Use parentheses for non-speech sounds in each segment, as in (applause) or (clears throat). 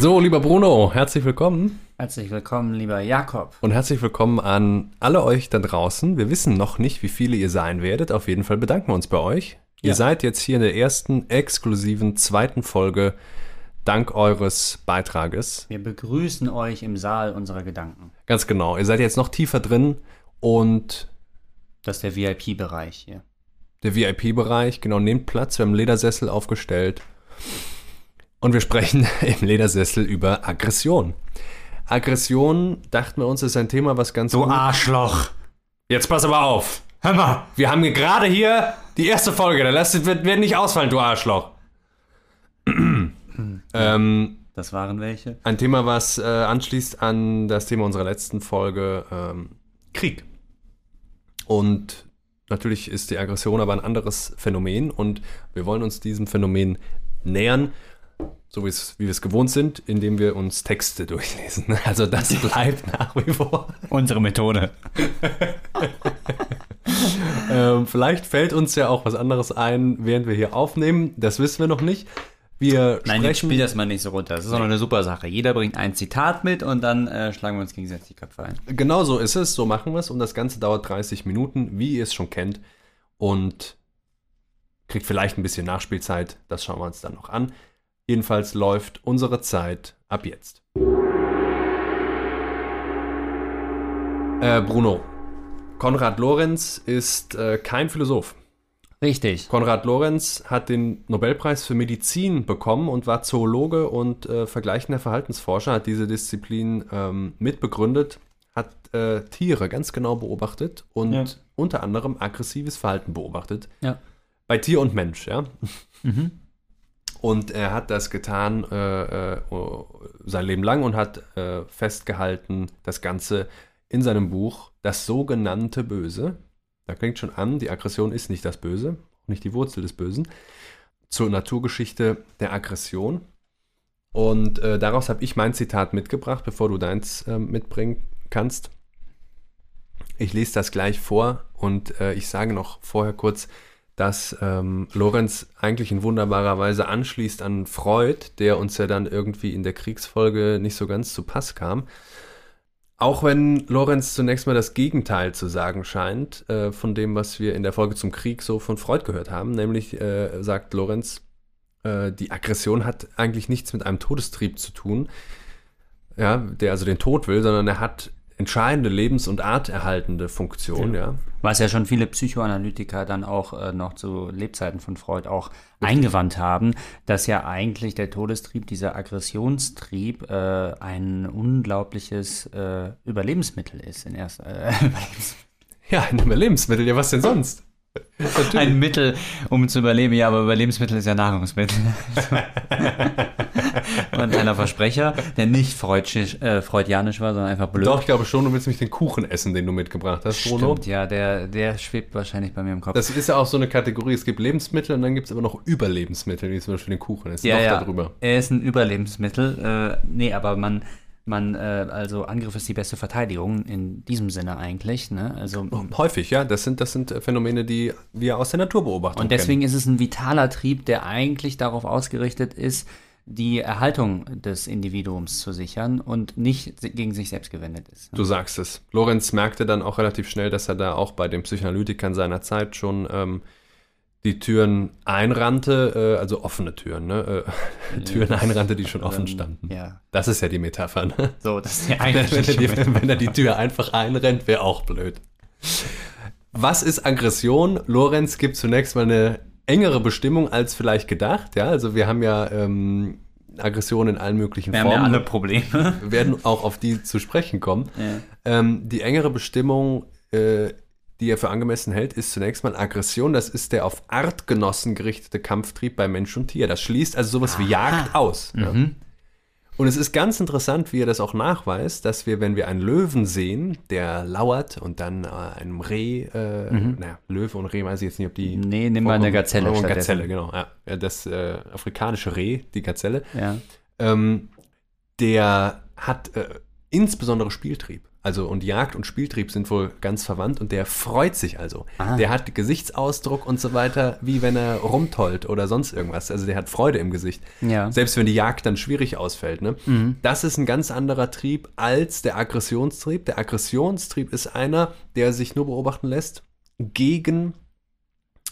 So, lieber Bruno, herzlich willkommen. Herzlich willkommen, lieber Jakob. Und herzlich willkommen an alle euch da draußen. Wir wissen noch nicht, wie viele ihr sein werdet. Auf jeden Fall bedanken wir uns bei euch. Ja. Ihr seid jetzt hier in der ersten exklusiven zweiten Folge dank eures Beitrages. Wir begrüßen euch im Saal unserer Gedanken. Ganz genau. Ihr seid jetzt noch tiefer drin und. Das ist der VIP-Bereich hier. Der VIP-Bereich, genau, nehmt Platz. Wir haben Ledersessel aufgestellt. Und wir sprechen (laughs) im Ledersessel über Aggression. Aggression, dachten wir uns, ist ein Thema, was ganz. Du Arschloch! Jetzt pass aber auf! Hör mal! Wir haben gerade hier die erste Folge, da lässt wird, wird nicht ausfallen, du Arschloch! (clears throat) ähm, das waren welche? Ein Thema, was äh, anschließt an das Thema unserer letzten Folge ähm, Krieg. Und natürlich ist die Aggression aber ein anderes Phänomen und wir wollen uns diesem Phänomen nähern so wie, wie wir es gewohnt sind, indem wir uns Texte (laughs) durchlesen. Also das (laughs) bleibt nach wie vor unsere Methode. (laughs) ähm, vielleicht fällt uns ja auch was anderes ein, während wir hier aufnehmen. Das wissen wir noch nicht. Wir Nein, jetzt spiel das mal nicht so runter. Das ist auch noch eine super Sache. Jeder bringt ein Zitat mit und dann äh, schlagen wir uns gegenseitig die Köpfe ein. Genau so ist es. So machen wir es. Und das Ganze dauert 30 Minuten, wie ihr es schon kennt. Und kriegt vielleicht ein bisschen Nachspielzeit. Das schauen wir uns dann noch an. Jedenfalls läuft unsere Zeit ab jetzt. Äh, Bruno, Konrad Lorenz ist äh, kein Philosoph. Richtig. Konrad Lorenz hat den Nobelpreis für Medizin bekommen und war Zoologe und äh, vergleichender Verhaltensforscher, hat diese Disziplin ähm, mitbegründet, hat äh, Tiere ganz genau beobachtet und ja. unter anderem aggressives Verhalten beobachtet. Ja. Bei Tier und Mensch, ja. Mhm. Und er hat das getan äh, äh, sein Leben lang und hat äh, festgehalten, das Ganze in seinem Buch Das sogenannte Böse. Da klingt schon an, die Aggression ist nicht das Böse, nicht die Wurzel des Bösen. Zur Naturgeschichte der Aggression. Und äh, daraus habe ich mein Zitat mitgebracht, bevor du deins äh, mitbringen kannst. Ich lese das gleich vor und äh, ich sage noch vorher kurz, dass ähm, Lorenz eigentlich in wunderbarer Weise anschließt an Freud, der uns ja dann irgendwie in der Kriegsfolge nicht so ganz zu Pass kam. Auch wenn Lorenz zunächst mal das Gegenteil zu sagen scheint äh, von dem, was wir in der Folge zum Krieg so von Freud gehört haben, nämlich äh, sagt Lorenz, äh, die Aggression hat eigentlich nichts mit einem Todestrieb zu tun, ja, der also den Tod will, sondern er hat entscheidende lebens- und arterhaltende Funktion, ja. ja. Was ja schon viele Psychoanalytiker dann auch äh, noch zu Lebzeiten von Freud auch Richtig. eingewandt haben, dass ja eigentlich der Todestrieb, dieser Aggressionstrieb, äh, ein unglaubliches äh, Überlebensmittel ist in erster äh, (laughs) Ja, ein Überlebensmittel, ja, was denn sonst? Ein Mittel, um zu überleben, ja, aber Überlebensmittel ist ja Nahrungsmittel. (laughs) ein kleiner Versprecher, der nicht freudisch, äh, freudianisch war, sondern einfach blöd. Doch, ich glaube schon, du willst mich den Kuchen essen, den du mitgebracht hast, Bruno. Stimmt, ja, der, der schwebt wahrscheinlich bei mir im Kopf. Das ist ja auch so eine Kategorie, es gibt Lebensmittel und dann gibt es aber noch Überlebensmittel, wie zum Beispiel den Kuchen. Das ist ja, noch ja, darüber. Er ist ein Überlebensmittel. Äh, nee, aber man man, äh, also Angriff ist die beste Verteidigung in diesem Sinne eigentlich. Ne? Also, Häufig, ja. Das sind, das sind Phänomene, die wir aus der Natur beobachten. Und deswegen kennen. ist es ein vitaler Trieb, der eigentlich darauf ausgerichtet ist, die Erhaltung des Individuums zu sichern und nicht gegen sich selbst gewendet ist. Ne? Du sagst es. Lorenz merkte dann auch relativ schnell, dass er da auch bei den Psychoanalytikern seiner Zeit schon ähm, die Türen einrannte, äh, also offene Türen, ne? Äh, (laughs) Türen einrannte, die schon offen standen. Ja. Das ist ja die Metapher, ne? So, das ist ja (laughs) eigentlich wenn, er die, (laughs) wenn er die Tür einfach einrennt, wäre auch blöd. Was ist Aggression? Lorenz gibt zunächst mal eine engere Bestimmung als vielleicht gedacht. Ja, also wir haben ja ähm, Aggression in allen möglichen wir Formen. Wir haben ja alle Probleme. Wir werden auch auf die zu sprechen kommen. Ja. Ähm, die engere Bestimmung, äh, die er für angemessen hält, ist zunächst mal Aggression. Das ist der auf Artgenossen gerichtete Kampftrieb bei Mensch und Tier. Das schließt also sowas wie Jagd aus. Mhm. Ja. Und es ist ganz interessant, wie er das auch nachweist, dass wir, wenn wir einen Löwen sehen, der lauert und dann äh, einem Reh, äh, mhm. naja, Löwe und Reh weiß ich jetzt nicht, ob die. Nee, nimm mal eine Gazelle. Oh, Gazelle, genau. Ja. Das äh, afrikanische Reh, die Gazelle, ja. ähm, der hat äh, insbesondere Spieltrieb. Also und Jagd und Spieltrieb sind wohl ganz verwandt und der freut sich also. Ah. Der hat Gesichtsausdruck und so weiter, wie wenn er rumtollt oder sonst irgendwas. Also der hat Freude im Gesicht. Ja. Selbst wenn die Jagd dann schwierig ausfällt. Ne? Mhm. Das ist ein ganz anderer Trieb als der Aggressionstrieb. Der Aggressionstrieb ist einer, der sich nur beobachten lässt gegen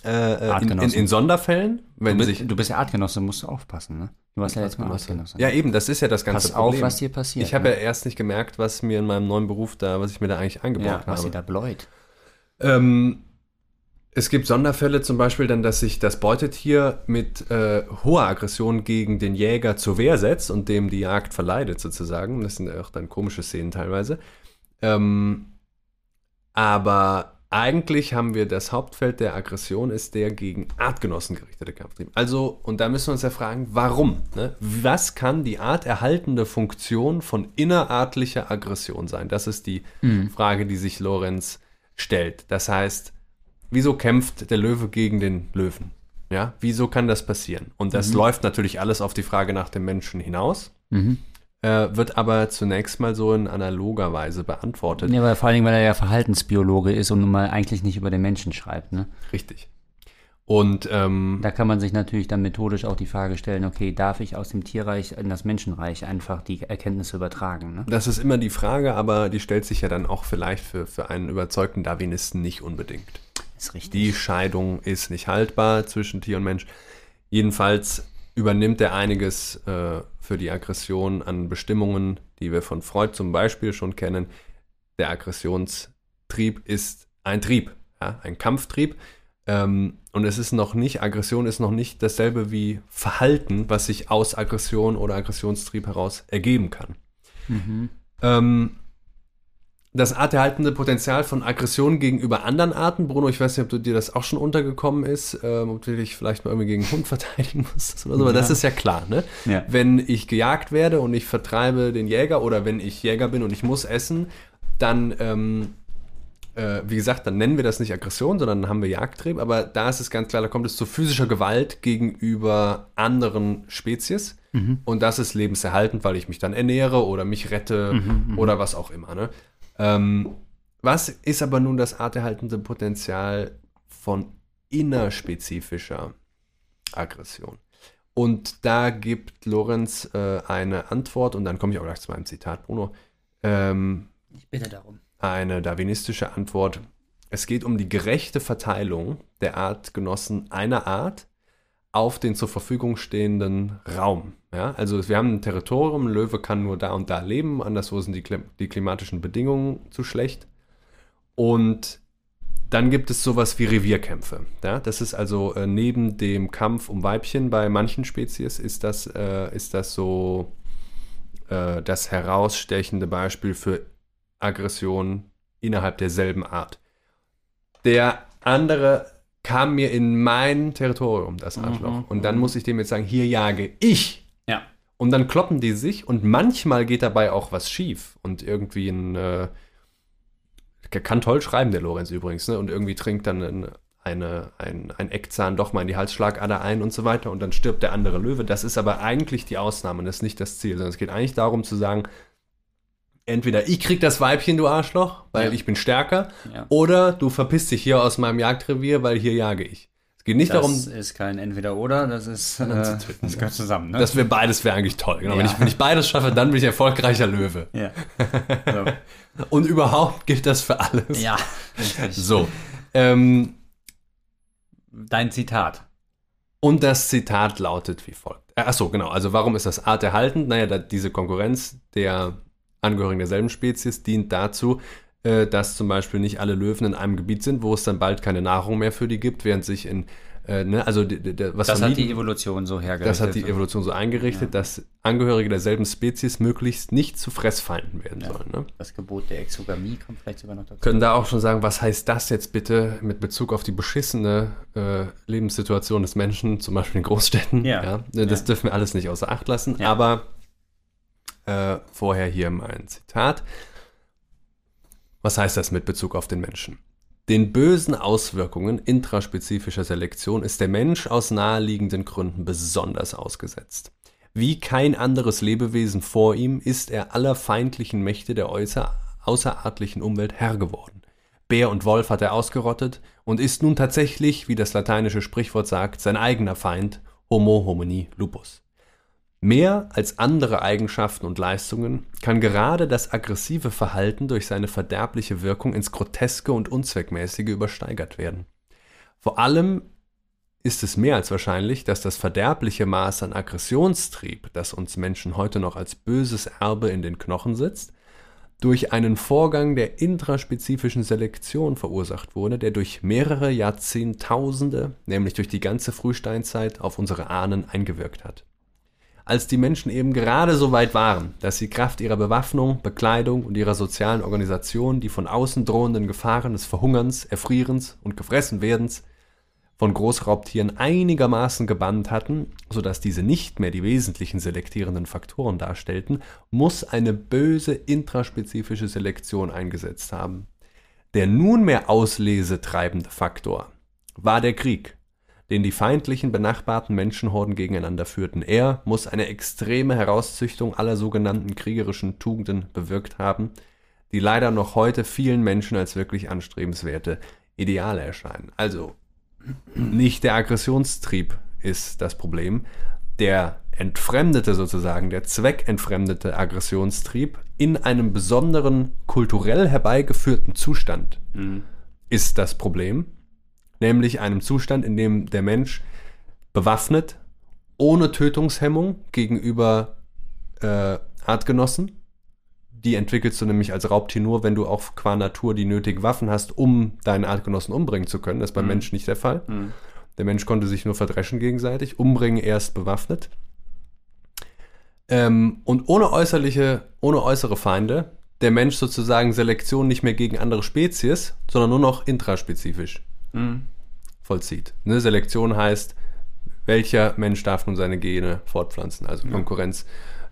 äh, äh in, in, in, Sonderfällen, wenn du bist, sich. Du bist ja Artgenosse, musst du aufpassen, ne? Du warst ja jetzt mal Artgenosse. Ja, eben, das ist ja das ganze Pass Problem. auf, was dir passiert. Ich habe ne? ja erst nicht gemerkt, was mir in meinem neuen Beruf da, was ich mir da eigentlich eingebaut ja, habe. Was dir da bläut. Ähm, es gibt Sonderfälle zum Beispiel dann, dass sich das Beutetier mit äh, hoher Aggression gegen den Jäger zur Wehr setzt und dem die Jagd verleidet sozusagen. Das sind auch dann komische Szenen teilweise. Ähm, aber eigentlich haben wir das Hauptfeld der Aggression ist der gegen Artgenossen gerichtete Kampftrieb. Also, und da müssen wir uns ja fragen, warum? Ne? Was kann die arterhaltende Funktion von innerartlicher Aggression sein? Das ist die mhm. Frage, die sich Lorenz stellt. Das heißt, wieso kämpft der Löwe gegen den Löwen? Ja, wieso kann das passieren? Und das mhm. läuft natürlich alles auf die Frage nach dem Menschen hinaus. Mhm äh, wird aber zunächst mal so in analoger Weise beantwortet. Ja, weil vor allen Dingen, weil er ja Verhaltensbiologe ist und nun mal eigentlich nicht über den Menschen schreibt, ne? Richtig. Und ähm, da kann man sich natürlich dann methodisch auch die Frage stellen, okay, darf ich aus dem Tierreich in das Menschenreich einfach die Erkenntnisse übertragen? Ne? Das ist immer die Frage, aber die stellt sich ja dann auch vielleicht für, für einen überzeugten Darwinisten nicht unbedingt. Ist richtig. Die Scheidung ist nicht haltbar zwischen Tier und Mensch. Jedenfalls übernimmt er einiges äh, für die Aggression an Bestimmungen, die wir von Freud zum Beispiel schon kennen. Der Aggressionstrieb ist ein Trieb, ja, ein Kampftrieb. Ähm, und es ist noch nicht, Aggression ist noch nicht dasselbe wie Verhalten, was sich aus Aggression oder Aggressionstrieb heraus ergeben kann. Mhm. Ähm, das arterhaltende Potenzial von Aggression gegenüber anderen Arten. Bruno, ich weiß nicht, ob du dir das auch schon untergekommen ist, ähm, ob du dich vielleicht mal irgendwie gegen einen Hund (laughs) verteidigen musst oder so, aber ja. das ist ja klar, ne? Ja. Wenn ich gejagt werde und ich vertreibe den Jäger oder wenn ich Jäger bin und ich muss essen, dann, ähm, äh, wie gesagt, dann nennen wir das nicht Aggression, sondern dann haben wir Jagdtrieb, aber da ist es ganz klar, da kommt es zu physischer Gewalt gegenüber anderen Spezies. Mhm. Und das ist lebenserhaltend, weil ich mich dann ernähre oder mich rette mhm, mhm. oder was auch immer. Ne? Ähm, was ist aber nun das arterhaltende Potenzial von innerspezifischer Aggression? Und da gibt Lorenz äh, eine Antwort, und dann komme ich auch gleich zu meinem Zitat, Bruno. Ähm, ich bitte darum. Eine darwinistische Antwort. Es geht um die gerechte Verteilung der Artgenossen einer Art auf den zur Verfügung stehenden Raum. Ja, also wir haben ein Territorium, ein Löwe kann nur da und da leben, anderswo sind die, die klimatischen Bedingungen zu schlecht. Und dann gibt es sowas wie Revierkämpfe. Ja, das ist also äh, neben dem Kampf um Weibchen bei manchen Spezies ist das, äh, ist das so äh, das herausstechende Beispiel für Aggression innerhalb derselben Art. Der andere kam mir in mein Territorium, das Arschloch. Mhm, und dann mhm. muss ich dem jetzt sagen, hier jage ich ja. Und dann kloppen die sich und manchmal geht dabei auch was schief und irgendwie ein, äh, kann toll schreiben, der Lorenz übrigens, ne? Und irgendwie trinkt dann ein, eine, ein, ein Eckzahn doch mal in die Halsschlagader ein und so weiter und dann stirbt der andere Löwe. Das ist aber eigentlich die Ausnahme, das ist nicht das Ziel, sondern es geht eigentlich darum zu sagen, entweder ich krieg das Weibchen, du Arschloch, weil ja. ich bin stärker, ja. oder du verpisst dich hier aus meinem Jagdrevier, weil hier jage ich geht nicht das darum. Das ist kein Entweder-Oder, das ist. (laughs) Äh, das gehört zusammen, ne? Das wäre beides wäre eigentlich toll. Genau. Ja. Wenn, ich, wenn ich beides schaffe, dann bin ich erfolgreicher Löwe. Ja. (laughs) So. Und überhaupt gilt das für alles. Ja. So. Ähm, Dein Zitat. Und das Zitat lautet wie folgt. Äh, Achso, genau. Also, warum ist das Art erhalten? Naja, da, diese Konkurrenz der Angehörigen derselben Spezies dient dazu, äh, dass zum Beispiel nicht alle Löwen in einem Gebiet sind, wo es dann bald keine Nahrung mehr für die gibt, während sich in äh, ne, also was das hat die Evolution so hergerichtet. Das hat die Evolution so eingerichtet, ja. dass Angehörige derselben Spezies möglichst nicht zu Fressfeinden werden ja. sollen. Ne? Das Gebot der Exogamie kommt vielleicht sogar noch dazu. Können da auch schon sagen, was heißt das jetzt bitte mit Bezug auf die beschissene äh, Lebenssituation des Menschen, zum Beispiel in Großstädten? Ja. ja ne, das dürfen wir alles nicht außer Acht lassen. Aber äh, vorher hier mal ein Zitat. Was heißt das mit Bezug auf den Menschen? Den bösen Auswirkungen intraspezifischer Selektion ist der Mensch aus naheliegenden Gründen besonders ausgesetzt. Wie kein anderes Lebewesen vor ihm ist er aller feindlichen Mächte der Äußer außerartlichen Umwelt Herr geworden. Bär und Wolf hat er ausgerottet und ist nun tatsächlich, wie das lateinische Sprichwort sagt, sein eigener Feind, Homo homini lupus. Mehr als andere Eigenschaften und Leistungen kann gerade das aggressive Verhalten durch seine verderbliche Wirkung ins Groteske und Unzweckmäßige übersteigert werden. Vor allem ist es mehr als wahrscheinlich, dass das verderbliche Maß an Aggressionstrieb, das uns Menschen heute noch als böses Erbe in den Knochen sitzt, durch einen Vorgang der intraspezifischen Selektion verursacht wurde, der durch mehrere Jahrzehntausende, nämlich durch die ganze Frühsteinzeit, auf unsere Ahnen eingewirkt hat als die Menschen eben gerade so weit waren, dass sie Kraft ihrer Bewaffnung, Bekleidung und ihrer sozialen Organisation die von außen drohenden Gefahren des Verhungerns, Erfrierens und Gefressenwerdens von Großraubtieren einigermaßen gebannt hatten, sodass diese nicht mehr die wesentlichen selektierenden Faktoren darstellten, muss eine böse intraspezifische Selektion eingesetzt haben. Der nunmehr auslesetreibende Faktor war der Krieg den die feindlichen benachbarten Menschenhorden gegeneinander führten. Er muss eine extreme Herauszüchtung aller sogenannten kriegerischen Tugenden bewirkt haben, die leider noch heute vielen Menschen als wirklich anstrebenswerte Ideale erscheinen. Also nicht der Aggressionstrieb ist das Problem, der entfremdete sozusagen, der zweckentfremdete Aggressionstrieb in einem besonderen kulturell herbeigeführten Zustand mhm. ist das Problem nämlich einem Zustand, in dem der Mensch bewaffnet, ohne Tötungshemmung gegenüber äh, Artgenossen, die entwickelst du nämlich als Raubtier nur, wenn du auch qua Natur die nötigen Waffen hast, um deinen Artgenossen umbringen zu können. Das ist beim mhm. Menschen nicht der Fall. Mhm. Der Mensch konnte sich nur verdreschen gegenseitig, umbringen erst bewaffnet. Ähm, und ohne äußerliche, ohne äußere Feinde, der Mensch sozusagen Selektion nicht mehr gegen andere Spezies, sondern nur noch intraspezifisch mhm. vollzieht. Ne? Selektion heißt, welcher Mensch darf nun seine Gene fortpflanzen, also ja. Konkurrenz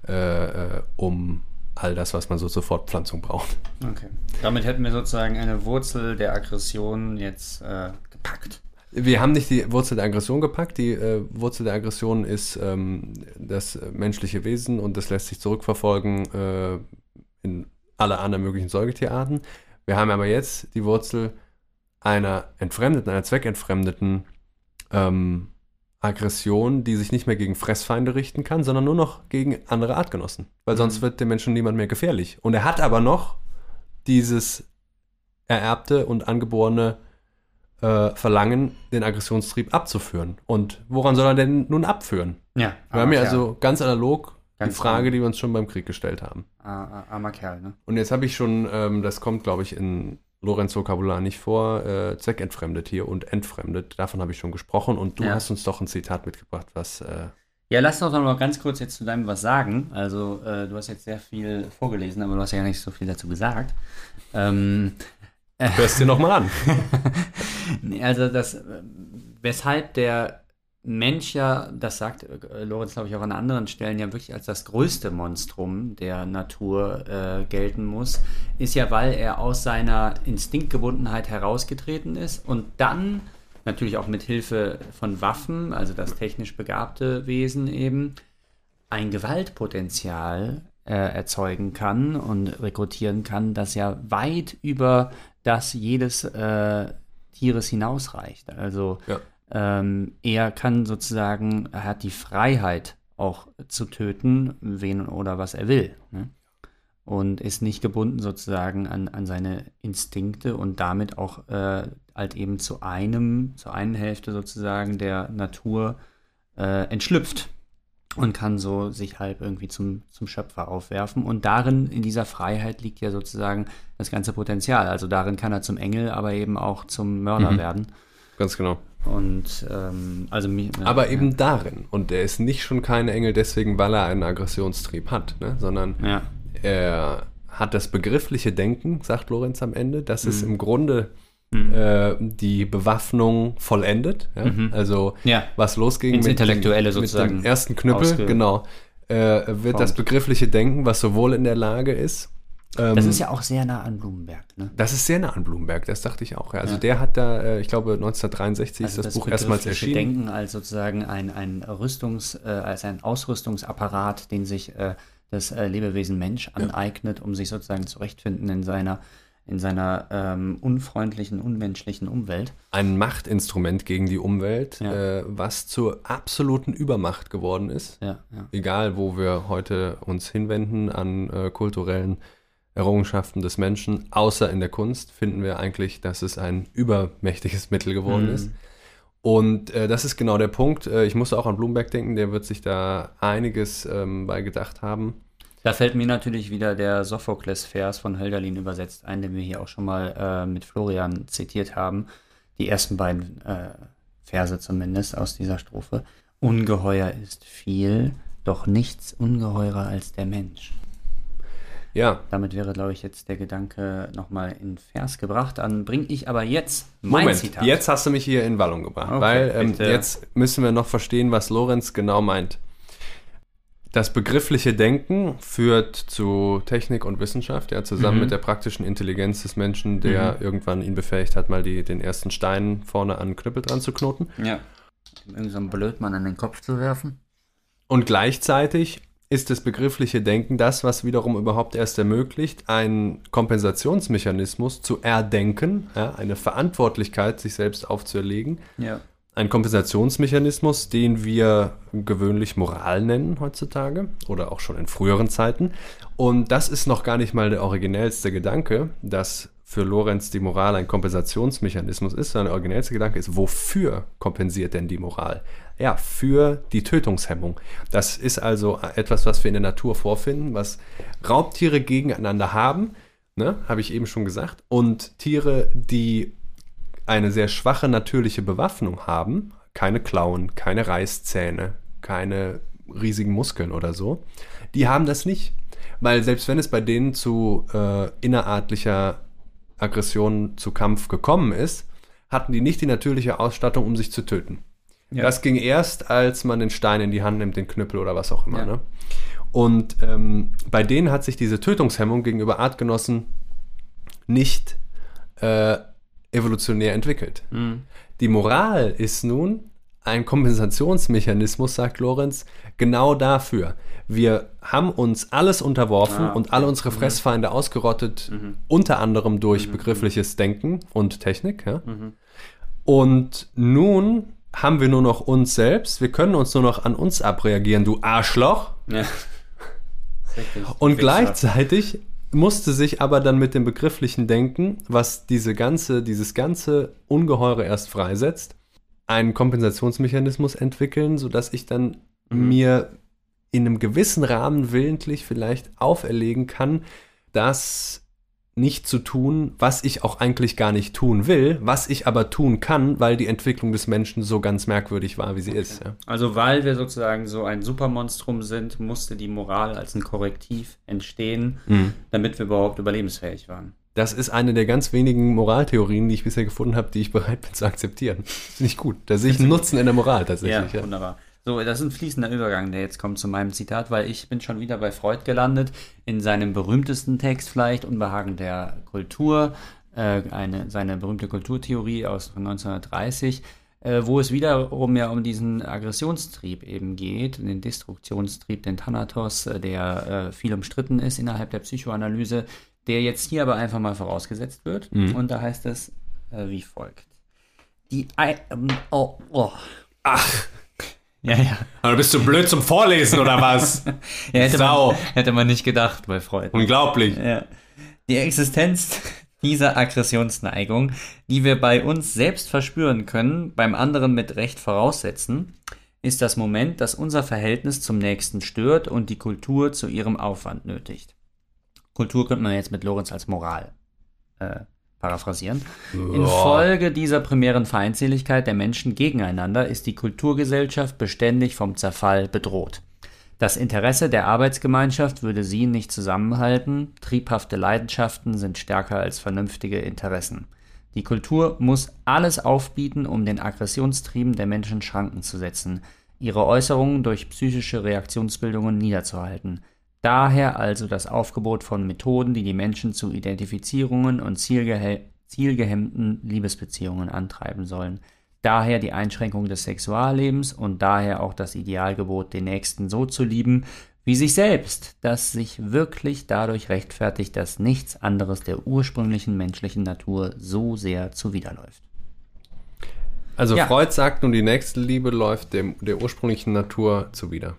äh, äh, um all das, was man so zur Fortpflanzung braucht. Okay. Damit hätten wir sozusagen eine Wurzel der Aggression jetzt äh, gepackt. Wir haben nicht die Wurzel der Aggression gepackt. Die äh, Wurzel der Aggression ist ähm, das menschliche Wesen und das lässt sich zurückverfolgen äh, in alle anderen möglichen Säugetierarten. Wir haben aber jetzt die Wurzel einer entfremdeten, einer zweckentfremdeten ähm, Aggression, die sich nicht mehr gegen Fressfeinde richten kann, sondern nur noch gegen andere Artgenossen. Weil mhm. sonst wird dem Menschen niemand mehr gefährlich. Und er hat aber noch dieses ererbte und angeborene äh, Verlangen, den Aggressionstrieb abzuführen. Und woran soll er denn nun abführen? Ja. Wir haben ja also ganz analog ganz die Frage, die wir uns schon beim Krieg gestellt haben. Armer Kerl, ne? Und jetzt habe ich schon, ähm, das kommt, glaube ich, in Lorenzo Cabular nicht vor, äh, zweckentfremdet hier und entfremdet. Davon habe ich schon gesprochen und du ja. hast uns doch ein Zitat mitgebracht, was. Äh ja, lass doch noch mal ganz kurz jetzt zu deinem was sagen. Also, äh, du hast jetzt sehr viel vorgelesen, aber du hast ja nicht so viel dazu gesagt. Ähm, Hörst dir nochmal an. (laughs) also, das, äh, weshalb der Mensch ja, das sagt äh, Lorenz, glaube ich, auch an anderen Stellen, ja wirklich als das größte Monstrum der Natur äh, gelten muss, ist ja, weil er aus seiner Instinktgebundenheit herausgetreten ist und dann natürlich auch mit Hilfe von Waffen, also das technisch begabte Wesen eben, ein Gewaltpotenzial äh, erzeugen kann und rekrutieren kann, das ja weit über das jedes äh, Tieres hinausreicht. Also ja ähm, er kann sozusagen, er hat die Freiheit auch zu töten, wen oder was er will. Ne? Und ist nicht gebunden sozusagen an, an seine Instinkte und damit auch äh, halt eben zu einem, zur einen Hälfte sozusagen der Natur äh, entschlüpft und kann so sich halb irgendwie zum, zum Schöpfer aufwerfen. Und darin, in dieser Freiheit liegt ja sozusagen das ganze Potenzial. Also darin kann er zum Engel, aber eben auch zum Mörder mhm. werden. Ganz genau. Und ähm, also ja, aber eben ja. darin. Und er ist nicht schon kein Engel deswegen, weil er einen Aggressionstrieb hat, ne? sondern ja. er hat das begriffliche Denken, sagt Lorenz am Ende, dass mhm. es im Grunde mhm. äh, die Bewaffnung vollendet. Mhm. Also was losging Ins mit, Intellektuelle dem, mit dem ersten Knüppel, genau, äh, wird das begriffliche Denken, was sowohl in der Lage ist, das ähm, ist ja auch sehr nah an Blumenberg. Ne? Das ist sehr nah an Blumenberg, das dachte ich auch. Ja. Also ja. der hat da, äh, ich glaube 1963 also ist das, das Buch erstmals erschienen. Denken als sozusagen ein, ein Rüstungs, äh, als ein Ausrüstungsapparat, den sich äh, das äh, Lebewesen Mensch aneignet, um sich sozusagen zurechtfinden in seiner in seiner ähm, unfreundlichen, unmenschlichen Umwelt. Ein Machtinstrument gegen die Umwelt, Ja. äh, was zur absoluten Übermacht geworden ist. Ja, ja. Egal, wo wir heute uns hinwenden an äh, kulturellen Errungenschaften des Menschen, außer in der Kunst, finden wir eigentlich, dass es ein übermächtiges Mittel geworden Mhm. ist. Und äh, das ist genau der Punkt. Äh, ich musste auch an Bloomberg denken, der wird sich da einiges ähm, bei gedacht haben. Da fällt mir natürlich wieder der Sophokles-Vers von Hölderlin übersetzt ein, den wir hier auch schon mal äh, mit Florian zitiert haben. Die ersten beiden äh, Verse zumindest aus dieser Strophe. Ungeheuer ist viel, doch nichts ungeheurer als der Mensch. Ja, Damit wäre, glaube ich, jetzt der Gedanke nochmal in Vers gebracht. Dann bringe ich aber jetzt mein Moment, Zitat. jetzt hast du mich hier in Wallung gebracht, Okay, weil ähm, jetzt müssen wir noch verstehen, was Lorenz genau meint. Das begriffliche Denken führt zu Technik und Wissenschaft, ja, zusammen Mhm. mit der praktischen Intelligenz des Menschen, der irgendwann ihn befähigt hat, mal die, den ersten Stein vorne an Knüppel dran zu knoten. Ja. Irgend so einen Blödmann an den Kopf zu werfen. Und gleichzeitig ist das begriffliche Denken das, was wiederum überhaupt erst ermöglicht, einen Kompensationsmechanismus zu erdenken, ja, eine Verantwortlichkeit sich selbst aufzuerlegen, Ja. ein Kompensationsmechanismus, den wir gewöhnlich Moral nennen heutzutage oder auch schon in früheren Zeiten. Und das ist noch gar nicht mal der originellste Gedanke, dass für Lorenz die Moral ein Kompensationsmechanismus ist, sondern der originellste Gedanke ist, wofür kompensiert denn die Moral? Ja, für die Tötungshemmung. Das ist also etwas, was wir in der Natur vorfinden, was Raubtiere gegeneinander haben, ne, habe ich eben schon gesagt, und Tiere, die eine sehr schwache natürliche Bewaffnung haben, keine Klauen, keine Reißzähne, keine riesigen Muskeln oder so, die haben das nicht. Weil selbst wenn es bei denen zu äh, innerartlicher Aggression zu Kampf gekommen ist, hatten die nicht die natürliche Ausstattung, um sich zu töten. Ja. Das ging erst, als man den Stein in die Hand nimmt, den Knüppel oder was auch immer. Ja. Ne? Und ähm, bei denen hat sich diese Tötungshemmung gegenüber Artgenossen nicht äh, evolutionär entwickelt. Mhm. Die Moral ist nun ein Kompensationsmechanismus, sagt Lorenz, genau dafür. Wir haben uns alles unterworfen Ah, und alle unsere Fressfeinde ausgerottet, Mhm. unter anderem durch begriffliches Denken und Technik. Ja? Mhm. Und nun haben wir nur noch uns selbst. Wir können uns nur noch an uns abreagieren, du Arschloch. Ja. Und gleichzeitig musste sich aber dann mit dem begrifflichen Denken, was diese ganze, dieses ganze Ungeheure erst freisetzt, einen Kompensationsmechanismus entwickeln, sodass ich dann Mhm. mir in einem gewissen Rahmen willentlich vielleicht auferlegen kann, das nicht zu tun, was ich auch eigentlich gar nicht tun will, was ich aber tun kann, weil die Entwicklung des Menschen so ganz merkwürdig war, wie sie ist. Ja. Also weil wir sozusagen so ein Supermonstrum sind, musste die Moral als ein Korrektiv entstehen, damit wir überhaupt überlebensfähig waren. Das ist eine der ganz wenigen Moraltheorien, die ich bisher gefunden habe, die ich bereit bin zu akzeptieren. Finde ich gut. Da sehe ich einen Nutzen in der Moral tatsächlich. Ja, Ja, wunderbar. So, das ist ein fließender Übergang, der jetzt kommt zu meinem Zitat, weil ich bin schon wieder bei Freud gelandet, in seinem berühmtesten Text vielleicht, Unbehagen der Kultur, äh, eine, seine berühmte Kulturtheorie aus von 1930, äh, wo es wiederum ja um diesen Aggressionstrieb eben geht, den Destruktionstrieb, den Thanatos, äh, der äh, viel umstritten ist innerhalb der Psychoanalyse, der jetzt hier aber einfach mal vorausgesetzt wird. Und da heißt es äh, wie folgt. Die Ei ähm, oh, oh. Ach, Ja, ja. aber bist du blöd zum Vorlesen oder was? (laughs) ja hätte, Sau. Man, hätte man nicht gedacht bei Freud. Unglaublich. Ja. Die Existenz (laughs) dieser Aggressionsneigung, die wir bei uns selbst verspüren können, beim anderen mit Recht voraussetzen, ist das Moment, das unser Verhältnis zum Nächsten stört und die Kultur zu ihrem Aufwand nötigt. Kultur könnte man jetzt mit Lorenz als Moral äh, paraphrasieren. Infolge dieser primären Feindseligkeit der Menschen gegeneinander ist die Kulturgesellschaft beständig vom Zerfall bedroht. Das Interesse der Arbeitsgemeinschaft würde sie nicht zusammenhalten, triebhafte Leidenschaften sind stärker als vernünftige Interessen. Die Kultur muss alles aufbieten, um den Aggressionstrieben der Menschen Schranken zu setzen, ihre Äußerungen durch psychische Reaktionsbildungen niederzuhalten. Daher also das Aufgebot von Methoden, die die Menschen zu Identifizierungen und zielgehe zielgehemmten Liebesbeziehungen antreiben sollen. Daher die Einschränkung des Sexuallebens und daher auch das Idealgebot, den Nächsten so zu lieben, wie sich selbst, das sich wirklich dadurch rechtfertigt, dass nichts anderes der ursprünglichen menschlichen Natur so sehr zuwiderläuft. Also ja. Freud sagt nun, die nächste Liebe läuft dem, der ursprünglichen Natur zuwider.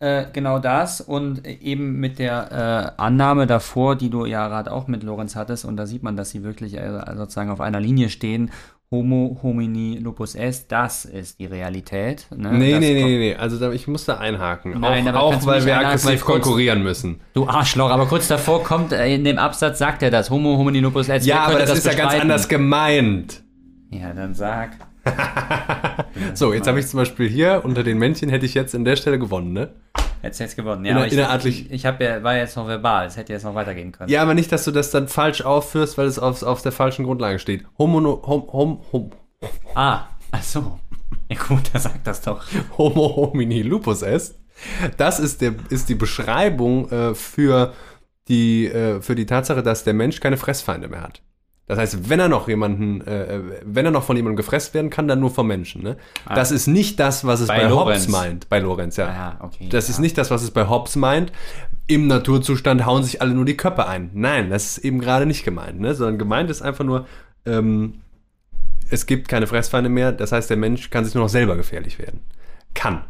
Äh, genau das und eben mit der äh, Annahme davor, die du ja gerade auch mit Lorenz hattest, und da sieht man, dass sie wirklich äh, sozusagen auf einer Linie stehen. Homo homini lupus est, das ist die Realität. Ne? Nee, das nee, nee, nee, also da, ich muss da einhaken. Nein, auch, auch weil wir aggressiv konkurrieren müssen. Du Arschloch, aber kurz davor kommt, äh, in dem Absatz sagt er das, Homo homini lupus est. Ja, aber das, das ist ja ganz anders gemeint. Ja, dann sag. (laughs) so, jetzt habe ich zum Beispiel hier unter den Männchen hätte ich jetzt in der Stelle gewonnen, ne? Hättest jetzt gewonnen, ja. In, innerartlich. Ich, ich hab ja, war jetzt noch verbal, es hätte jetzt noch weitergehen können. Ja, aber nicht, dass du das dann falsch aufführst, weil es auf, auf der falschen Grundlage steht. Homo, hom, hom, hom. Ah, ach so. (laughs) Ja gut, da sagt das doch. Homo homini lupus est. Das ist, der, ist die Beschreibung äh, für, die, äh, für die Tatsache, dass der Mensch keine Fressfeinde mehr hat. Das heißt, wenn er noch jemanden, äh, äh, wenn er noch von jemandem gefressen werden kann, dann nur vom Menschen. Ne? Ah. Das ist nicht das, was es bei, bei Hobbes meint. Bei Lorenz, ja. Ah, okay, das ja. ist nicht das, was es bei Hobbes meint. Im Naturzustand hauen sich alle nur die Köpfe ein. Nein, das ist eben gerade nicht gemeint. Ne? Sondern gemeint ist einfach nur, ähm, es gibt keine Fressfeinde mehr. Das heißt, der Mensch kann sich nur noch selber gefährlich werden. Kann.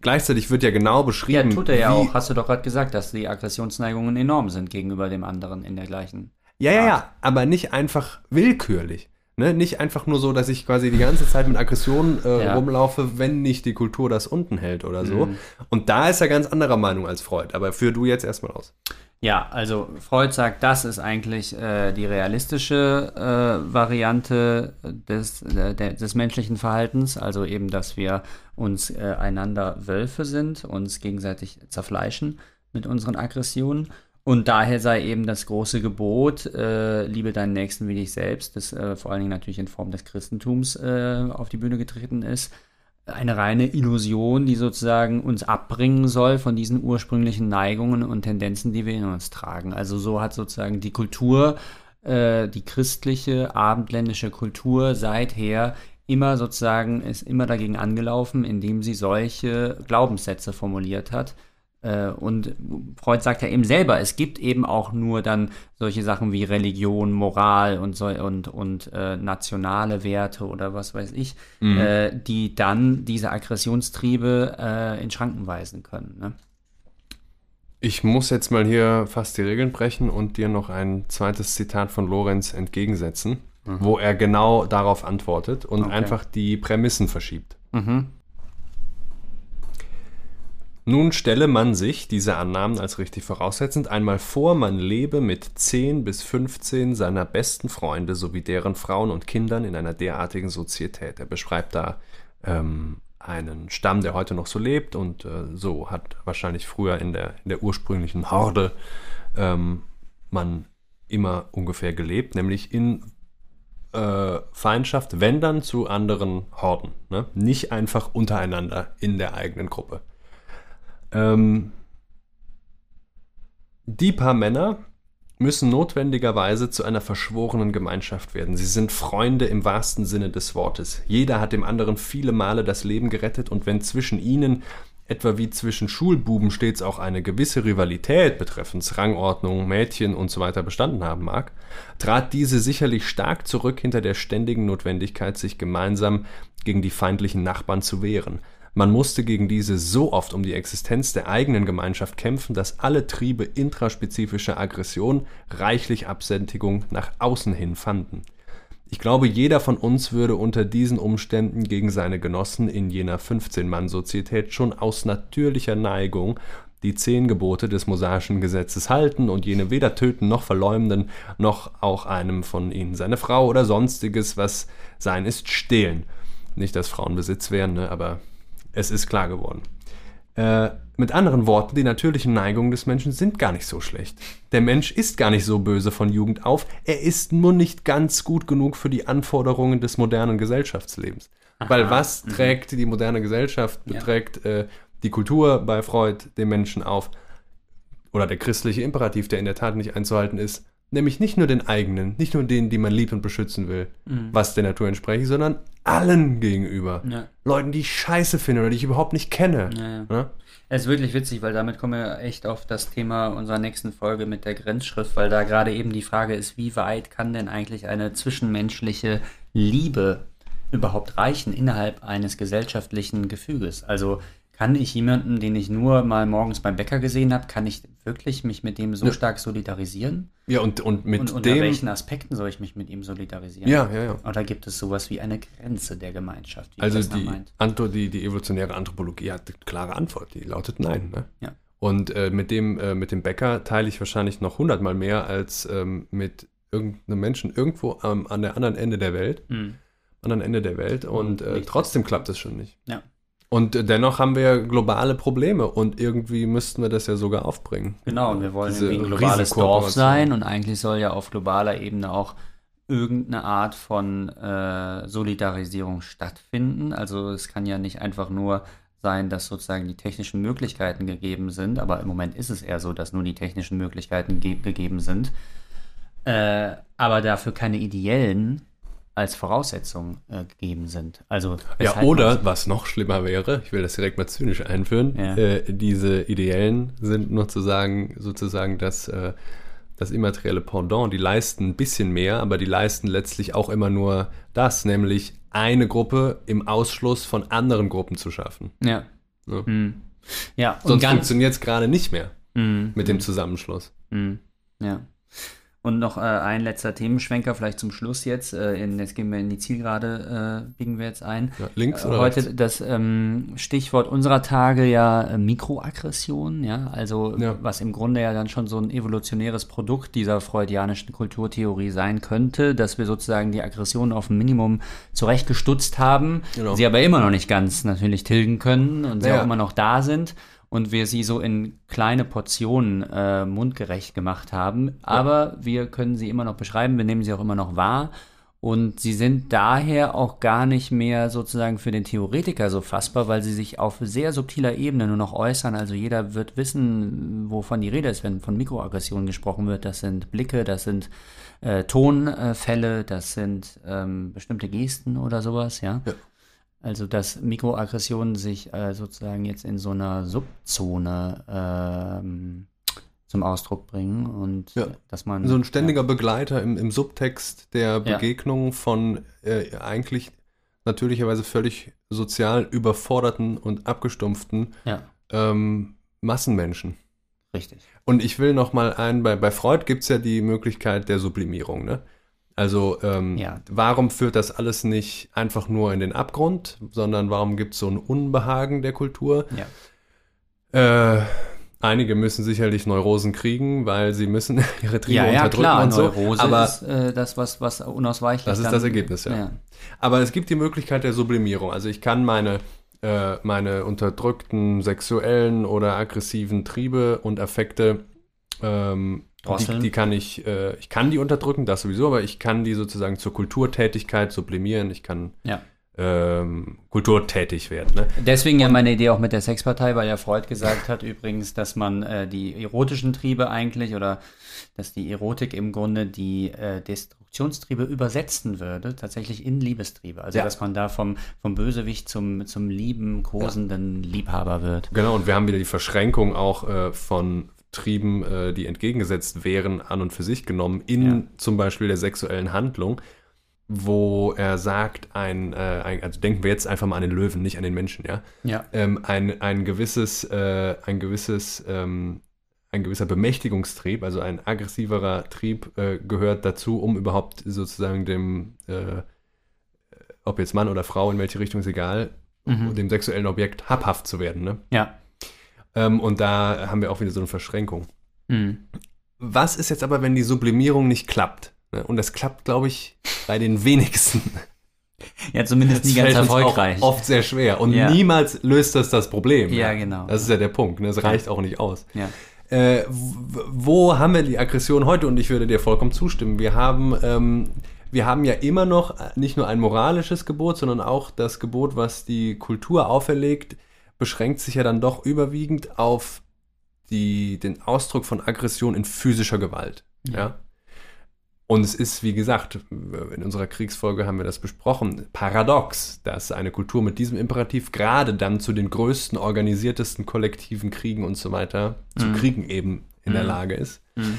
Gleichzeitig wird ja genau beschrieben. Ja, tut er ja auch. Hast du doch gerade gesagt, dass die Aggressionsneigungen enorm sind gegenüber dem anderen in der gleichen ja, ja, ja, aber nicht einfach willkürlich. Ne? Nicht einfach nur so, dass ich quasi die ganze Zeit mit Aggressionen äh, ja. rumlaufe, wenn nicht die Kultur das unten hält oder so. Mhm. Und da ist er ganz anderer Meinung als Freud. Aber führ du jetzt erstmal aus. Ja, also Freud sagt, das ist eigentlich äh, die realistische äh, Variante des, äh, des menschlichen Verhaltens. Also eben, dass wir uns äh, einander Wölfe sind, uns gegenseitig zerfleischen mit unseren Aggressionen. Und daher sei eben das große Gebot, äh, liebe deinen Nächsten wie dich selbst, das äh, vor allen Dingen natürlich in Form des Christentums äh, auf die Bühne getreten ist, eine reine Illusion, die sozusagen uns abbringen soll von diesen ursprünglichen Neigungen und Tendenzen, die wir in uns tragen. Also so hat sozusagen die Kultur, äh, die christliche, abendländische Kultur seither immer sozusagen, ist immer dagegen angelaufen, indem sie solche Glaubenssätze formuliert hat und Freud sagt ja eben selber, es gibt eben auch nur dann solche Sachen wie Religion, Moral und so, und, und äh, nationale Werte oder was weiß ich, mhm. äh, die dann diese Aggressionstriebe äh, in Schranken weisen können. Ne? Ich muss jetzt mal hier fast die Regeln brechen und dir noch ein zweites Zitat von Lorenz entgegensetzen, mhm. wo er genau darauf antwortet und okay. einfach die Prämissen verschiebt. Mhm. Nun stelle man sich, diese Annahmen als richtig voraussetzend, einmal vor, man lebe mit 10 bis 15 seiner besten Freunde sowie deren Frauen und Kindern in einer derartigen Sozietät. Er beschreibt da ähm, einen Stamm, der heute noch so lebt und äh, so hat wahrscheinlich früher in der, in der ursprünglichen Horde ähm, man immer ungefähr gelebt, nämlich in äh, Feindschaft, wenn dann zu anderen Horden. Ne? Nicht einfach untereinander in der eigenen Gruppe. Ähm, die paar Männer müssen notwendigerweise zu einer verschworenen Gemeinschaft werden. Sie sind Freunde im wahrsten Sinne des Wortes. Jeder hat dem anderen viele Male das Leben gerettet und wenn zwischen ihnen, etwa wie zwischen Schulbuben stets auch eine gewisse Rivalität betreffend Rangordnung, Mädchen und so weiter bestanden haben mag, trat diese sicherlich stark zurück hinter der ständigen Notwendigkeit, sich gemeinsam gegen die feindlichen Nachbarn zu wehren. Man musste gegen diese so oft um die Existenz der eigenen Gemeinschaft kämpfen, dass alle Triebe intraspezifischer Aggression reichlich Absentigung nach außen hin fanden. Ich glaube, jeder von uns würde unter diesen Umständen gegen seine Genossen in jener 15-Mann-Sozietät schon aus natürlicher Neigung die zehn Gebote des mosaischen Gesetzes halten und jene weder töten noch verleumden, noch auch einem von ihnen seine Frau oder sonstiges, was sein ist, stehlen. Nicht, dass Frauen Besitz wären, ne, aber es ist klar geworden. Äh, mit anderen Worten, die natürlichen Neigungen des Menschen sind gar nicht so schlecht. Der Mensch ist gar nicht so böse von Jugend auf, er ist nur nicht ganz gut genug für die Anforderungen des modernen Gesellschaftslebens. Aha. Weil was mhm. trägt die moderne Gesellschaft, beträgt ja. äh, die Kultur bei Freud den Menschen auf? Oder der christliche Imperativ, der in der Tat nicht einzuhalten ist, Nämlich nicht nur den eigenen, nicht nur den, die man liebt und beschützen will, mhm. was der Natur entspricht, sondern allen gegenüber. Ja. Leuten, die ich scheiße finde oder die ich überhaupt nicht kenne. Ja. ja? Es ist wirklich witzig, weil damit kommen wir echt auf das Thema unserer nächsten Folge mit der Grenzschrift, weil da gerade eben die Frage ist, wie weit kann denn eigentlich eine zwischenmenschliche Liebe überhaupt reichen innerhalb eines gesellschaftlichen Gefüges? Also kann ich jemanden, den ich nur mal morgens beim Bäcker gesehen habe, kann ich wirklich mich mit dem so ja. stark solidarisieren? Ja, und, und mit und unter dem... welchen Aspekten soll ich mich mit ihm solidarisieren? Ja, ja, ja. Oder gibt es sowas wie eine Grenze der Gemeinschaft? also die, Anto, die, die evolutionäre Anthropologie hat eine klare Antwort, die lautet nein. Ne? Ja. Und äh, mit, dem, äh, mit dem Bäcker teile ich wahrscheinlich noch hundertmal mehr als ähm, mit irgendeinem Menschen irgendwo ähm, an der anderen Ende der Welt. Mhm. Anderen Ende der Welt. Und äh, trotzdem klappt es schon nicht. Ja. Und dennoch haben wir globale Probleme und irgendwie müssten wir das ja sogar aufbringen. Genau, und wir wollen ein globales Dorf sein und eigentlich soll ja auf globaler Ebene auch irgendeine Art von äh, Solidarisierung stattfinden. Also es kann ja nicht einfach nur sein, dass sozusagen die technischen Möglichkeiten gegeben sind, aber im Moment ist es eher so, dass nur die technischen Möglichkeiten ge gegeben sind, äh, aber dafür keine ideellen als Voraussetzung äh, gegeben sind. Also ja, oder was noch schlimmer wäre, ich will das direkt mal zynisch einführen, ja. äh, diese ideellen sind nur zu sagen, sozusagen das, äh, das immaterielle Pendant, die leisten ein bisschen mehr, aber die leisten letztlich auch immer nur das, nämlich eine Gruppe im Ausschluss von anderen Gruppen zu schaffen. Ja. Ja, mhm. ja Sonst funktioniert es gerade nicht mehr mhm. mit dem Zusammenschluss. Mhm. Ja. Und noch äh, ein letzter Themenschwenker, vielleicht zum Schluss jetzt. Äh, in, jetzt gehen wir in die Zielgerade, äh, biegen wir jetzt ein. Ja, links äh, oder Heute rechts? das ähm, Stichwort unserer Tage ja äh, Mikroaggression, ja, also ja. was im Grunde ja dann schon so ein evolutionäres Produkt dieser freudianischen Kulturtheorie sein könnte, dass wir sozusagen die Aggression auf ein Minimum zurechtgestutzt haben, genau. sie aber immer noch nicht ganz natürlich tilgen können und sie ja. auch immer noch da sind und wir sie so in kleine Portionen äh, mundgerecht gemacht haben. Aber wir können sie immer noch beschreiben, wir nehmen sie auch immer noch wahr. Und sie sind daher auch gar nicht mehr sozusagen für den Theoretiker so fassbar, weil sie sich auf sehr subtiler Ebene nur noch äußern. Also jeder wird wissen, wovon die Rede ist, wenn von Mikroaggressionen gesprochen wird. Das sind Blicke, das sind äh, Tonfälle, das sind ähm, bestimmte Gesten oder sowas, ja. ja. Also dass Mikroaggressionen sich äh, sozusagen jetzt in so einer Subzone ähm, zum Ausdruck bringen und ja. dass man so ein ständiger ja. Begleiter im, im, Subtext der Begegnung ja. von äh, eigentlich natürlicherweise völlig sozial überforderten und abgestumpften ähm, Massenmenschen. Richtig. Und ich will noch mal ein, bei, bei Freud gibt es ja die Möglichkeit der Sublimierung, ne? Also ähm, ja. warum führt das alles nicht einfach nur in den Abgrund, sondern warum gibt es so ein Unbehagen der Kultur? Ja. Äh, einige müssen sicherlich Neurosen kriegen, weil sie müssen (laughs) ihre Triebe ja, ja, unterdrücken klar, und so. Neurose aber ist äh, das, was, was unausweichlich Das ist das Ergebnis, ja. ja. Aber es gibt die Möglichkeit der Sublimierung. Also ich kann meine äh, meine unterdrückten sexuellen oder aggressiven Triebe und Affekte ähm, die, die, kann ich, äh, ich kann die unterdrücken, das sowieso, aber ich kann die sozusagen zur Kulturtätigkeit sublimieren. Ich kann ja. ähm, kulturtätig werden. Ne? Deswegen ja meine Idee auch mit der Sexpartei, weil ja Freud gesagt hat übrigens, dass man äh, die erotischen Triebe eigentlich oder dass die Erotik im Grunde die äh, Destruktionstriebe übersetzen würde, tatsächlich in Liebestriebe. Also ja. dass man da vom, vom Bösewicht zum, zum lieben, kosenden ja. Liebhaber wird. Genau, und wir haben wieder die Verschränkung auch äh, von Trieben, äh, die entgegengesetzt wären, an und für sich genommen, in ja. zum Beispiel der sexuellen Handlung, wo er sagt, ein, äh, ein, also denken wir jetzt einfach mal an den Löwen, nicht an den Menschen, ja. ja. Ähm, ein, ein gewisses, äh, ein gewisses, ähm, ein gewisser Bemächtigungstrieb, also ein aggressiverer Trieb äh, gehört dazu, um überhaupt sozusagen dem, äh, ob jetzt Mann oder Frau, in welche Richtung ist egal, mhm. dem sexuellen Objekt habhaft zu werden, ne? Ja. Ähm, und da haben wir auch wieder so eine Verschränkung. Mhm. Was ist jetzt aber, wenn die Sublimierung nicht klappt? Ne? Und das klappt, glaube ich, bei den wenigsten. Ja, zumindest nie ganz erfolgreich. oft sehr schwer. Und ja. niemals löst das das Problem. Ja, ja, genau. Das ist ja der Punkt. Ne? Das reicht auch nicht aus. Ja. Äh, wo haben wir die Aggression heute? Und ich würde dir vollkommen zustimmen. Wir haben, ähm, wir haben ja immer noch nicht nur ein moralisches Gebot, sondern auch das Gebot, was die Kultur auferlegt, beschränkt sich ja dann doch überwiegend auf die, den Ausdruck von Aggression in physischer Gewalt. Ja. ja? Und es ist, wie gesagt, in unserer Kriegsfolge haben wir das besprochen, paradox, dass eine Kultur mit diesem Imperativ gerade dann zu den größten, organisiertesten kollektiven Kriegen und so weiter, mhm. zu Kriegen eben in mhm. der Lage ist. Mhm.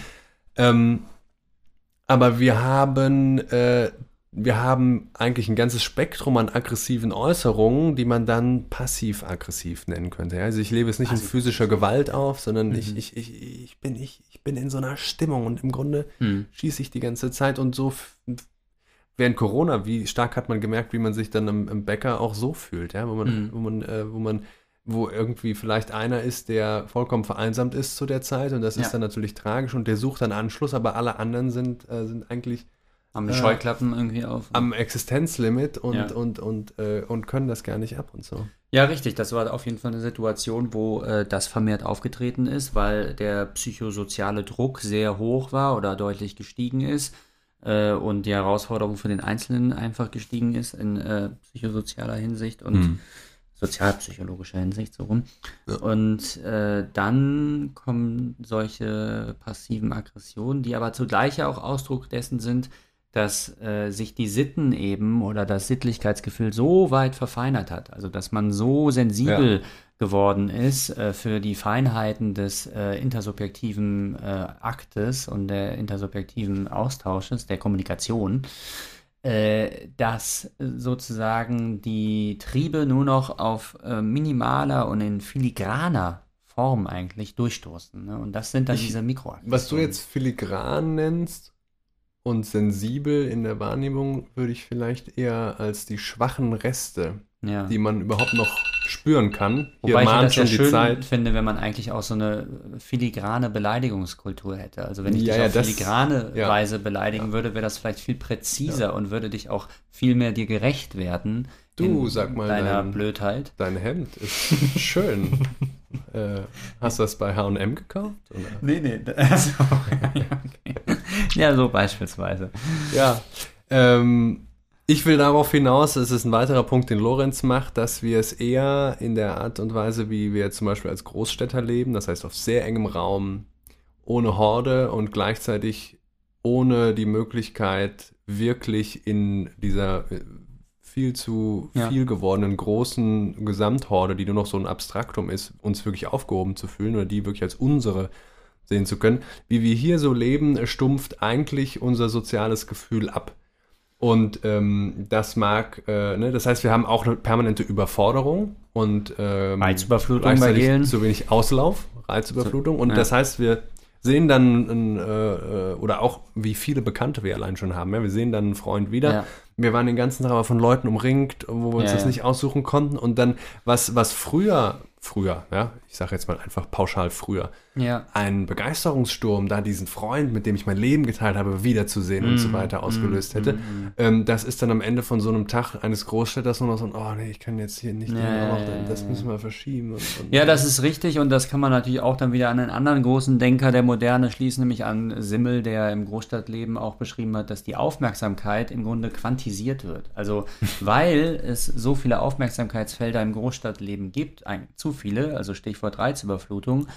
Ähm, aber wir haben äh, wir haben eigentlich ein ganzes Spektrum an aggressiven Äußerungen, die man dann passiv-aggressiv nennen könnte. Also ich lebe es nicht also, in physischer Gewalt auf, sondern mhm. ich, ich, ich, ich, bin, ich, ich bin in so einer Stimmung und im Grunde mhm. schieße ich die ganze Zeit und so während Corona, wie stark hat man gemerkt, wie man sich dann im, im Bäcker auch so fühlt, ja, wo man, mhm. wo man, äh, wo man wo irgendwie vielleicht einer ist, der vollkommen vereinsamt ist zu der Zeit und das ja. ist dann natürlich tragisch und der sucht dann Anschluss, aber alle anderen sind, äh, sind eigentlich haben äh, Scheuklappen irgendwie auf. Am Existenzlimit und, ja. und, und, äh, und können das gar nicht ab und so. Ja, richtig. Das war auf jeden Fall eine Situation, wo äh, das vermehrt aufgetreten ist, weil der psychosoziale Druck sehr hoch war oder deutlich gestiegen ist äh, und die Herausforderung für den Einzelnen einfach gestiegen ist in äh, psychosozialer Hinsicht und mhm. sozialpsychologischer Hinsicht so rum. Ja. Und dann kommen solche passiven Aggressionen, die aber zugleich auch Ausdruck dessen sind, dass äh, sich die Sitten eben oder das Sittlichkeitsgefühl so weit verfeinert hat, also dass man so sensibel ja. geworden ist äh, für die Feinheiten des äh, intersubjektiven äh, Aktes und der intersubjektiven Austausches, der Kommunikation, äh, dass sozusagen die Triebe nur noch auf äh, minimaler und in filigraner Form eigentlich durchstoßen. Ne? Und das sind dann ich, diese Mikroaktionen. Was du jetzt filigran nennst, und sensibel in der Wahrnehmung würde ich vielleicht eher als die schwachen Reste, ja. die man überhaupt noch spüren kann. Hier Wobei ich das schon ja schön Zeit. finde, wenn man eigentlich auch so eine filigrane Beleidigungskultur hätte. Also wenn ich ja, dich ja, auf filigrane das, Weise beleidigen würde, wäre das vielleicht viel präziser und würde dich auch viel mehr dir gerecht werden. Du, sag mal, deiner dein, Blödheit. Dein Hemd ist (laughs) schön. äh, hast du das bei H&M gekauft? Oder? Nee, nee. (laughs) Also, (laughs) okay. (laughs) Ja, so beispielsweise. Ja. Ähm, ich will darauf hinaus, das ist ein weiterer Punkt, den Lorenz macht, dass wir es eher in der Art und Weise, wie wir zum Beispiel als Großstädter leben, das heißt auf sehr engem Raum, ohne Horde und gleichzeitig ohne die Möglichkeit, wirklich in dieser äh, viel zu ja. viel gewordenen großen Gesamthorde, die nur noch so ein Abstraktum ist, uns wirklich aufgehoben zu fühlen oder die wirklich als unsere sehen zu können. Wie wir hier so leben, stumpft eigentlich unser soziales Gefühl ab. Und ähm, das mag, äh, ne, das heißt, wir haben auch eine permanente Überforderung und ähm, Reizüberflutung bei Gelen. zu wenig Auslauf, Reizüberflutung. Und ja. das heißt, wir sehen dann, äh, oder auch wie viele Bekannte wir allein schon haben. Ja? Wir sehen dann einen Freund wieder. Ja. Wir waren den ganzen Tag aber von Leuten umringt, wo wir uns das nicht aussuchen konnten. Und dann, was, was früher früher, ja, ich sage jetzt mal einfach pauschal früher, ja. einen Begeisterungssturm, da diesen Freund, mit dem ich mein Leben geteilt habe, wiederzusehen mm, und so mm, weiter ausgelöst mm, hätte. Mm, mm, ähm, das ist dann am Ende von so einem Tag eines Großstädters nur noch so, oh nee, ich kann jetzt hier nicht, ja, noch, das müssen wir verschieben. Und, und, ja, das ist richtig und das kann man natürlich auch dann wieder an einen anderen großen Denker der Moderne schließen, nämlich an Simmel, der im Großstadtleben auch beschrieben hat, dass die Aufmerksamkeit im Grunde quantisiert wird. Also (laughs) weil es so viele Aufmerksamkeitsfelder im Großstadtleben gibt, ein, zu viele, also Stichwort Reizüberflutung,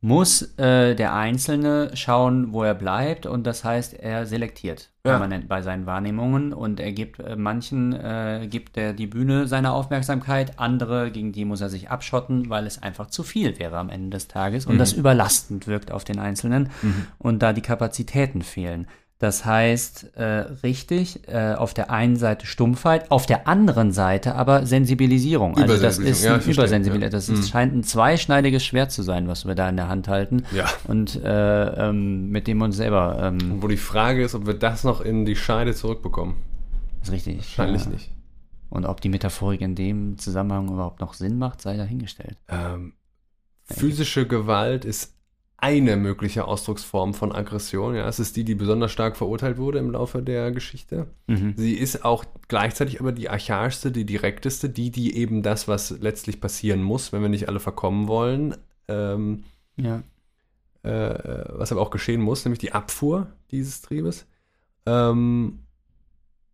muss äh, der Einzelne schauen, wo er bleibt und das heißt, er selektiert ja. permanent bei seinen Wahrnehmungen und er gibt äh, manchen äh, gibt er die Bühne seiner Aufmerksamkeit, andere gegen die muss er sich abschotten, weil es einfach zu viel wäre am Ende des Tages und mhm. das überlastend wirkt auf den Einzelnen mhm. und da die Kapazitäten fehlen. Das heißt, äh, richtig, äh, auf der einen Seite Stumpfheit, auf der anderen Seite aber Sensibilisierung. Also das ist ja, Übersensibilisierung. Das ist, mhm. scheint ein zweischneidiges Schwert zu sein, was wir da in der Hand halten. Ja. Und äh, ähm, mit dem wir uns selber. Ähm, Wo die Frage ist, ob wir das noch in die Scheide zurückbekommen. Ist richtig. Wahrscheinlich ja. nicht. Und ob die Metaphorik in dem Zusammenhang überhaupt noch Sinn macht, sei dahingestellt. Ähm, physische Gewalt ist eine mögliche Ausdrucksform von Aggression. Ja, es ist die, die besonders stark verurteilt wurde im Laufe der Geschichte. Mhm. Sie ist auch gleichzeitig aber die archaischste, die direkteste, die, die eben das, was letztlich passieren muss, wenn wir nicht alle verkommen wollen, ähm, ja. äh, was aber auch geschehen muss, nämlich die Abfuhr dieses Triebes. Ähm,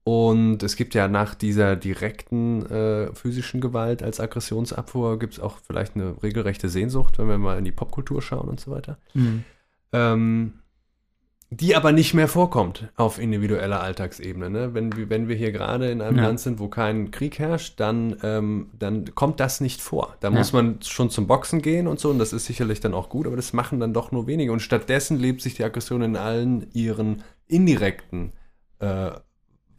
und es gibt ja nach dieser direkten äh, physischen Gewalt als Aggressionsabfuhr, gibt es auch vielleicht eine regelrechte Sehnsucht, wenn wir mal in die Popkultur schauen und so weiter. Mhm. Ähm, die aber nicht mehr vorkommt auf individueller Alltagsebene. Ne? Wenn, wir, wenn wir hier gerade in einem ja. Land sind, wo kein Krieg herrscht, dann, ähm, dann kommt das nicht vor. Da ja. muss man schon zum Boxen gehen und so, und das ist sicherlich dann auch gut, aber das machen dann doch nur wenige. Und stattdessen lebt sich die Aggression in allen ihren indirekten äh,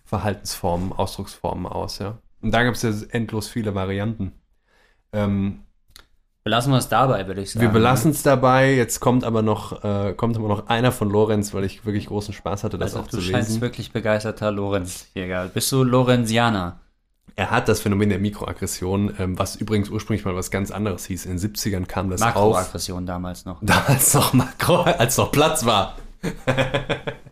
Verhaltensformen, Ausdrucksformen aus. Ja? Und da gibt es ja endlos viele Varianten. Ähm, Belassen wir es dabei, würde ich sagen. Wir belassen es dabei. Jetzt kommt aber noch, äh, kommt aber noch einer von Lorenz, weil ich wirklich großen Spaß hatte, das also, auch zu lesen. Du scheinst wirklich begeisterter Lorenz-Jäger. Bist du Lorenzianer? Er hat das Phänomen der Mikroaggression, ähm, was übrigens ursprünglich mal was ganz anderes hieß. In den 70ern kam das Makroaggression auf. Makroaggression damals noch. (laughs) Damals noch Makro, als noch Platz war. (laughs)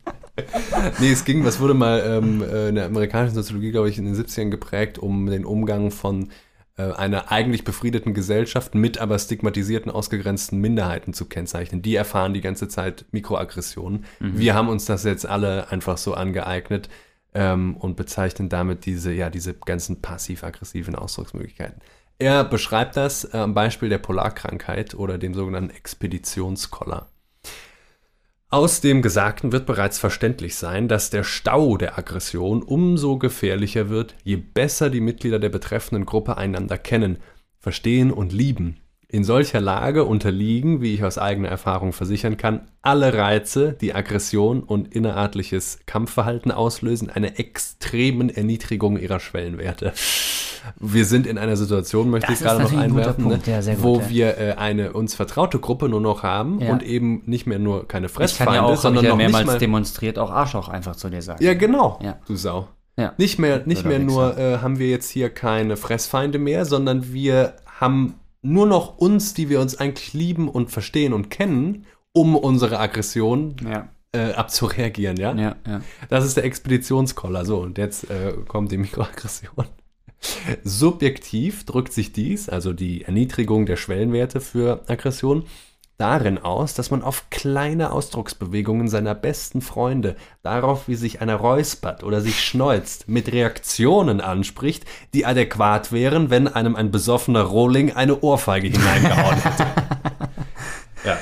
(laughs) nee, es ging, was wurde mal ähm, äh, in der amerikanischen Soziologie, glaube ich, in den 70ern geprägt, um den Umgang von äh, einer eigentlich befriedeten Gesellschaft mit aber stigmatisierten, ausgegrenzten Minderheiten zu kennzeichnen. Die erfahren die ganze Zeit Mikroaggressionen. Mhm. Wir haben uns das jetzt alle einfach so angeeignet ähm, und bezeichnen damit diese, ja, diese ganzen passiv-aggressiven Ausdrucksmöglichkeiten. Er beschreibt das äh, am Beispiel der Polarkrankheit oder dem sogenannten Expeditionskoller. Aus dem Gesagten wird bereits verständlich sein, dass der Stau der Aggression umso gefährlicher wird, je besser die Mitglieder der betreffenden Gruppe einander kennen, verstehen und lieben. In solcher Lage unterliegen, wie ich aus eigener Erfahrung versichern kann, alle Reize, die Aggression und innerartliches Kampfverhalten auslösen, einer extremen Erniedrigung ihrer Schwellenwerte wir sind in einer Situation, möchte das ich gerade noch einwerfen, ne, ja, gut, wo ja. wir äh, eine uns vertraute Gruppe nur noch haben ja. und eben nicht mehr nur keine Fressfeinde, ich kann ja auch, sondern ich noch mehrmals mal demonstriert auch Arschloch einfach zu dir sagen. Ja, genau, du Sau. Nicht mehr, nicht mehr nur äh, haben wir jetzt hier keine Fressfeinde mehr, sondern wir haben nur noch uns, die wir uns eigentlich lieben und verstehen und kennen, um unsere Aggression ja. äh, abzureagieren, ja? Ja, ja? Das ist der Expeditionskoller. So, und jetzt äh, kommt die Mikroaggression. Subjektiv drückt sich dies, also die Erniedrigung der Schwellenwerte für Aggression, darin aus, dass man auf kleine Ausdrucksbewegungen seiner besten Freunde, darauf, wie sich einer räuspert oder sich schneuzt, mit Reaktionen anspricht, die adäquat wären, wenn einem ein besoffener Rohling eine Ohrfeige hineingehauen hätte. (laughs) ja.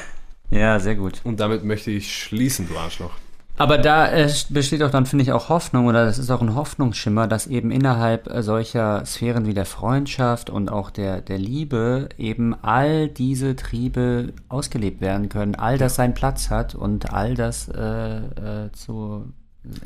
Ja, sehr gut. Und damit möchte ich schließen, du Arschloch. Aber da äh, besteht auch dann, finde ich, auch Hoffnung oder das ist auch ein Hoffnungsschimmer, dass eben innerhalb äh, solcher Sphären wie der Freundschaft und auch der, der Liebe eben all diese Triebe ausgelebt werden können, all das seinen Platz hat und all das äh, äh, zu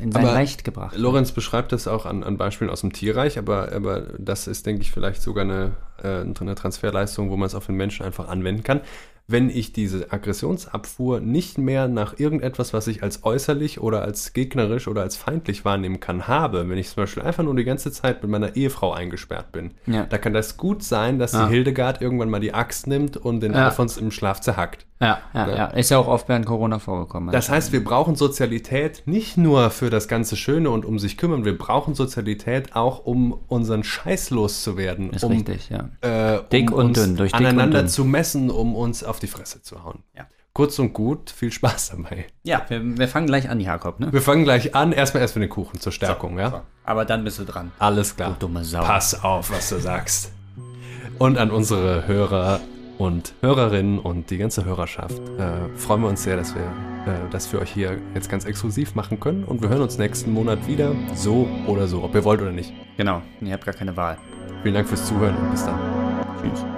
in sein aber Recht gebracht. Lorenz beschreibt das auch an, an Beispielen aus dem Tierreich, aber, aber das ist, denke ich, vielleicht sogar eine, äh, eine Transferleistung, wo man es auf den Menschen einfach anwenden kann wenn ich diese Aggressionsabfuhr nicht mehr nach irgendetwas, was ich als äußerlich oder als gegnerisch oder als feindlich wahrnehmen kann, habe, wenn ich zum Beispiel einfach nur die ganze Zeit mit meiner Ehefrau eingesperrt bin, ja. da kann das gut sein, dass ja. die Hildegard irgendwann mal die Axt nimmt und den ja. Alfons im Schlaf zerhackt. Ja, ja, ja, Ist ja auch oft während Corona vorgekommen. Das heißt, wir brauchen Sozialität nicht nur für das ganze Schöne und um sich kümmern, wir brauchen Sozialität auch, um unseren Scheiß loszuwerden. Ist um, richtig, ja. Äh, um dick und dünn, durch dick aneinander und dünn. zu messen, um uns auf die Fresse zu hauen. Ja. Kurz und gut, viel Spaß dabei. Ja, wir, wir fangen gleich an, Jakob. Ne? Wir fangen gleich an. Erstmal erst für den Kuchen zur Stärkung, so, ja? So. Aber dann bist du dran. Alles klar. Du dumme Sau. Pass auf, was du sagst. Und an unsere Hörer und Hörerinnen und die ganze Hörerschaft äh, freuen wir uns sehr, dass wir äh, das für euch hier jetzt ganz exklusiv machen können. Und wir hören uns nächsten Monat wieder, so oder so, ob ihr wollt oder nicht. Genau, ihr habt gar keine Wahl. Vielen Dank fürs Zuhören und bis dann. Tschüss.